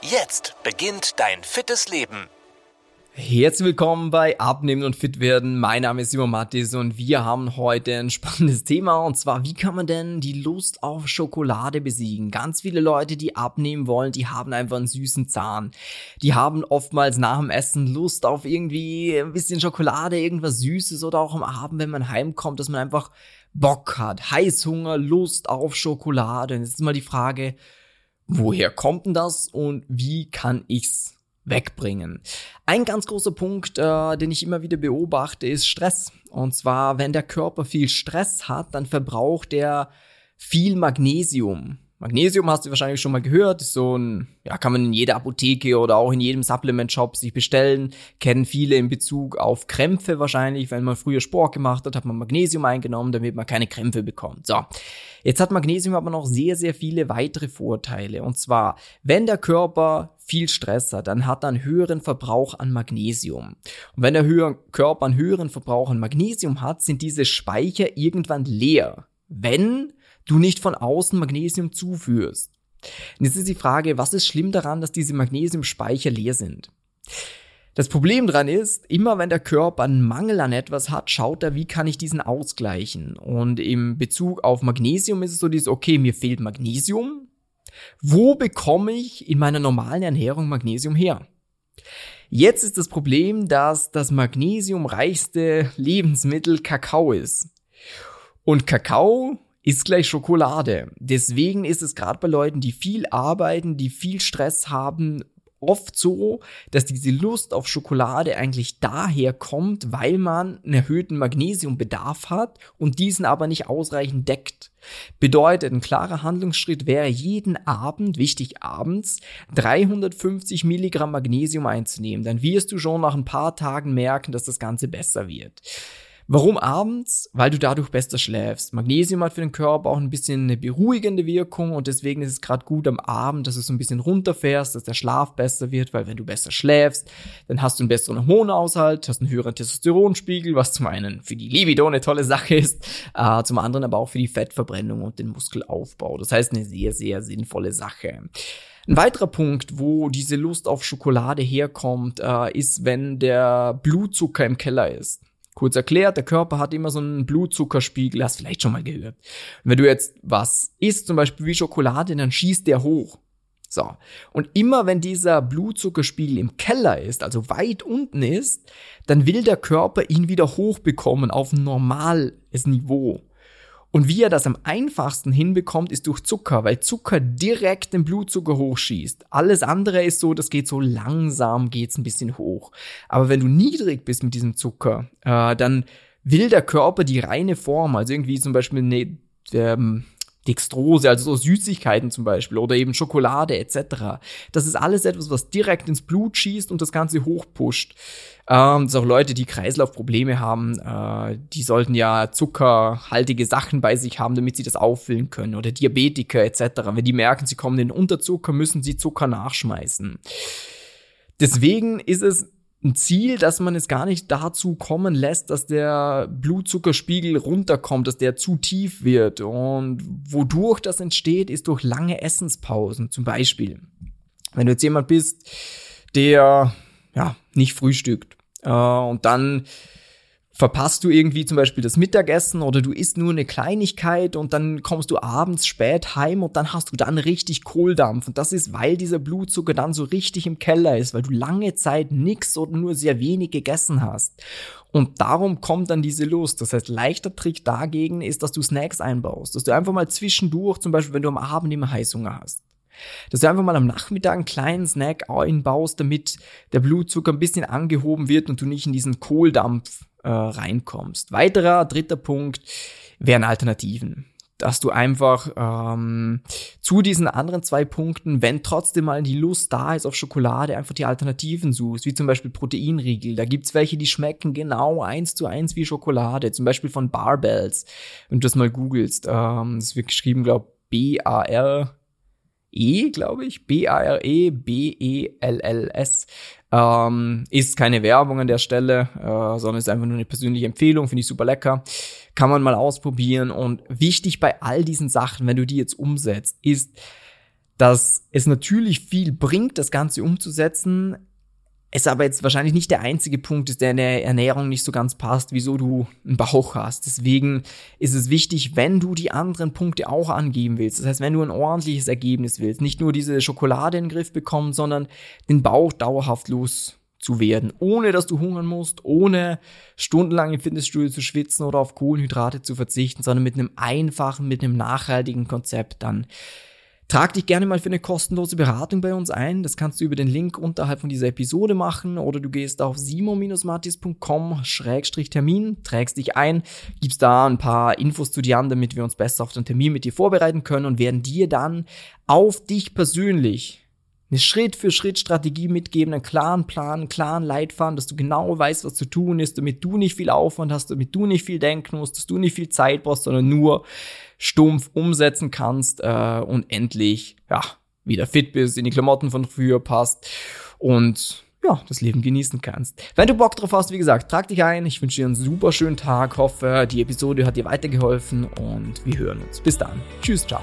Jetzt beginnt dein fittes Leben. Herzlich willkommen bei Abnehmen und Fit werden. Mein Name ist Simon Mattis und wir haben heute ein spannendes Thema und zwar, wie kann man denn die Lust auf Schokolade besiegen? Ganz viele Leute, die abnehmen wollen, die haben einfach einen süßen Zahn. Die haben oftmals nach dem Essen Lust auf irgendwie ein bisschen Schokolade, irgendwas Süßes oder auch am Abend, wenn man heimkommt, dass man einfach Bock hat, Heißhunger, Lust auf Schokolade. Und jetzt ist mal die Frage, woher kommt denn das und wie kann ich's wegbringen? Ein ganz großer Punkt, äh, den ich immer wieder beobachte, ist Stress. Und zwar, wenn der Körper viel Stress hat, dann verbraucht er viel Magnesium. Magnesium hast du wahrscheinlich schon mal gehört, ist so ein, ja, kann man in jeder Apotheke oder auch in jedem Supplement-Shop sich bestellen. Kennen viele in Bezug auf Krämpfe wahrscheinlich. Wenn man früher Sport gemacht hat, hat man Magnesium eingenommen, damit man keine Krämpfe bekommt. So. Jetzt hat Magnesium aber noch sehr, sehr viele weitere Vorteile. Und zwar, wenn der Körper viel Stress hat, dann hat er einen höheren Verbrauch an Magnesium. Und wenn der Körper einen höheren Verbrauch an Magnesium hat, sind diese Speicher irgendwann leer. Wenn du nicht von außen Magnesium zuführst. Und jetzt ist die Frage, was ist schlimm daran, dass diese Magnesiumspeicher leer sind? Das Problem dran ist, immer wenn der Körper einen Mangel an etwas hat, schaut er, wie kann ich diesen ausgleichen. Und im Bezug auf Magnesium ist es so dieses, okay, mir fehlt Magnesium. Wo bekomme ich in meiner normalen Ernährung Magnesium her? Jetzt ist das Problem, dass das magnesiumreichste Lebensmittel Kakao ist. Und Kakao ist gleich Schokolade. Deswegen ist es gerade bei Leuten, die viel arbeiten, die viel Stress haben, oft so, dass diese Lust auf Schokolade eigentlich daher kommt, weil man einen erhöhten Magnesiumbedarf hat und diesen aber nicht ausreichend deckt. Bedeutet, ein klarer Handlungsschritt wäre jeden Abend, wichtig abends, 350 Milligramm Magnesium einzunehmen. Dann wirst du schon nach ein paar Tagen merken, dass das Ganze besser wird. Warum abends? Weil du dadurch besser schläfst. Magnesium hat für den Körper auch ein bisschen eine beruhigende Wirkung und deswegen ist es gerade gut am Abend, dass du so ein bisschen runterfährst, dass der Schlaf besser wird, weil wenn du besser schläfst, dann hast du einen besseren Hormonaushalt, hast einen höheren Testosteronspiegel, was zum einen für die Libido eine tolle Sache ist, äh, zum anderen aber auch für die Fettverbrennung und den Muskelaufbau. Das heißt, eine sehr, sehr sinnvolle Sache. Ein weiterer Punkt, wo diese Lust auf Schokolade herkommt, äh, ist, wenn der Blutzucker im Keller ist. Kurz erklärt, der Körper hat immer so einen Blutzuckerspiegel, hast vielleicht schon mal gehört. Wenn du jetzt was isst, zum Beispiel wie Schokolade, dann schießt der hoch. So. Und immer wenn dieser Blutzuckerspiegel im Keller ist, also weit unten ist, dann will der Körper ihn wieder hochbekommen auf ein normales Niveau. Und wie er das am einfachsten hinbekommt, ist durch Zucker, weil Zucker direkt den Blutzucker hochschießt. Alles andere ist so, das geht so langsam, geht's ein bisschen hoch. Aber wenn du niedrig bist mit diesem Zucker, äh, dann will der Körper die reine Form, also irgendwie zum Beispiel eine, ähm, Dextrose, also so Süßigkeiten zum Beispiel oder eben Schokolade etc. Das ist alles etwas, was direkt ins Blut schießt und das Ganze hochpusht. Ähm, das auch Leute, die Kreislaufprobleme haben, äh, die sollten ja zuckerhaltige Sachen bei sich haben, damit sie das auffüllen können oder Diabetiker etc. Wenn die merken, sie kommen in Unterzucker, müssen sie Zucker nachschmeißen. Deswegen ist es ein Ziel, dass man es gar nicht dazu kommen lässt, dass der Blutzuckerspiegel runterkommt, dass der zu tief wird. Und wodurch das entsteht, ist durch lange Essenspausen. Zum Beispiel, wenn du jetzt jemand bist, der ja nicht frühstückt äh, und dann verpasst du irgendwie zum Beispiel das Mittagessen oder du isst nur eine Kleinigkeit und dann kommst du abends spät heim und dann hast du dann richtig Kohldampf. Und das ist, weil dieser Blutzucker dann so richtig im Keller ist, weil du lange Zeit nichts oder nur sehr wenig gegessen hast. Und darum kommt dann diese Lust. Das heißt, leichter Trick dagegen ist, dass du Snacks einbaust. Dass du einfach mal zwischendurch, zum Beispiel, wenn du am Abend immer Heißhunger hast, dass du einfach mal am Nachmittag einen kleinen Snack einbaust, damit der Blutzucker ein bisschen angehoben wird und du nicht in diesen Kohldampf äh, reinkommst. Weiterer dritter Punkt wären Alternativen. dass du einfach ähm, zu diesen anderen zwei Punkten, wenn trotzdem mal die Lust da ist auf Schokolade, einfach die Alternativen suchst, wie zum Beispiel Proteinriegel. Da gibt's welche, die schmecken genau eins zu eins wie Schokolade, zum Beispiel von Barbells. Wenn du das mal googelst, ähm, das wird geschrieben, glaube B-A-R E, glaube ich, B-A-R-E, B-E-L-L-S. Ähm, ist keine Werbung an der Stelle, äh, sondern ist einfach nur eine persönliche Empfehlung, finde ich super lecker. Kann man mal ausprobieren. Und wichtig bei all diesen Sachen, wenn du die jetzt umsetzt, ist, dass es natürlich viel bringt, das Ganze umzusetzen, es aber jetzt wahrscheinlich nicht der einzige Punkt ist, der in der Ernährung nicht so ganz passt, wieso du einen Bauch hast. Deswegen ist es wichtig, wenn du die anderen Punkte auch angeben willst. Das heißt, wenn du ein ordentliches Ergebnis willst, nicht nur diese Schokolade in den Griff bekommen, sondern den Bauch dauerhaft los zu werden, ohne dass du hungern musst, ohne stundenlang im Fitnessstudio zu schwitzen oder auf Kohlenhydrate zu verzichten, sondern mit einem einfachen, mit einem nachhaltigen Konzept dann Trag dich gerne mal für eine kostenlose Beratung bei uns ein. Das kannst du über den Link unterhalb von dieser Episode machen oder du gehst auf simon-martis.com-termin, trägst dich ein, gibst da ein paar Infos zu dir an, damit wir uns besser auf den Termin mit dir vorbereiten können und werden dir dann auf dich persönlich eine Schritt-für-Schritt-Strategie mitgeben, einen klaren Plan, einen klaren Leitfaden, dass du genau weißt, was zu tun ist, damit du nicht viel Aufwand hast, damit du nicht viel denken musst, dass du nicht viel Zeit brauchst, sondern nur stumpf umsetzen kannst äh, und endlich ja wieder fit bist, in die Klamotten von früher passt und ja, das Leben genießen kannst. Wenn du Bock drauf hast, wie gesagt, trag dich ein. Ich wünsche dir einen super schönen Tag, hoffe, die Episode hat dir weitergeholfen und wir hören uns. Bis dann. Tschüss, ciao.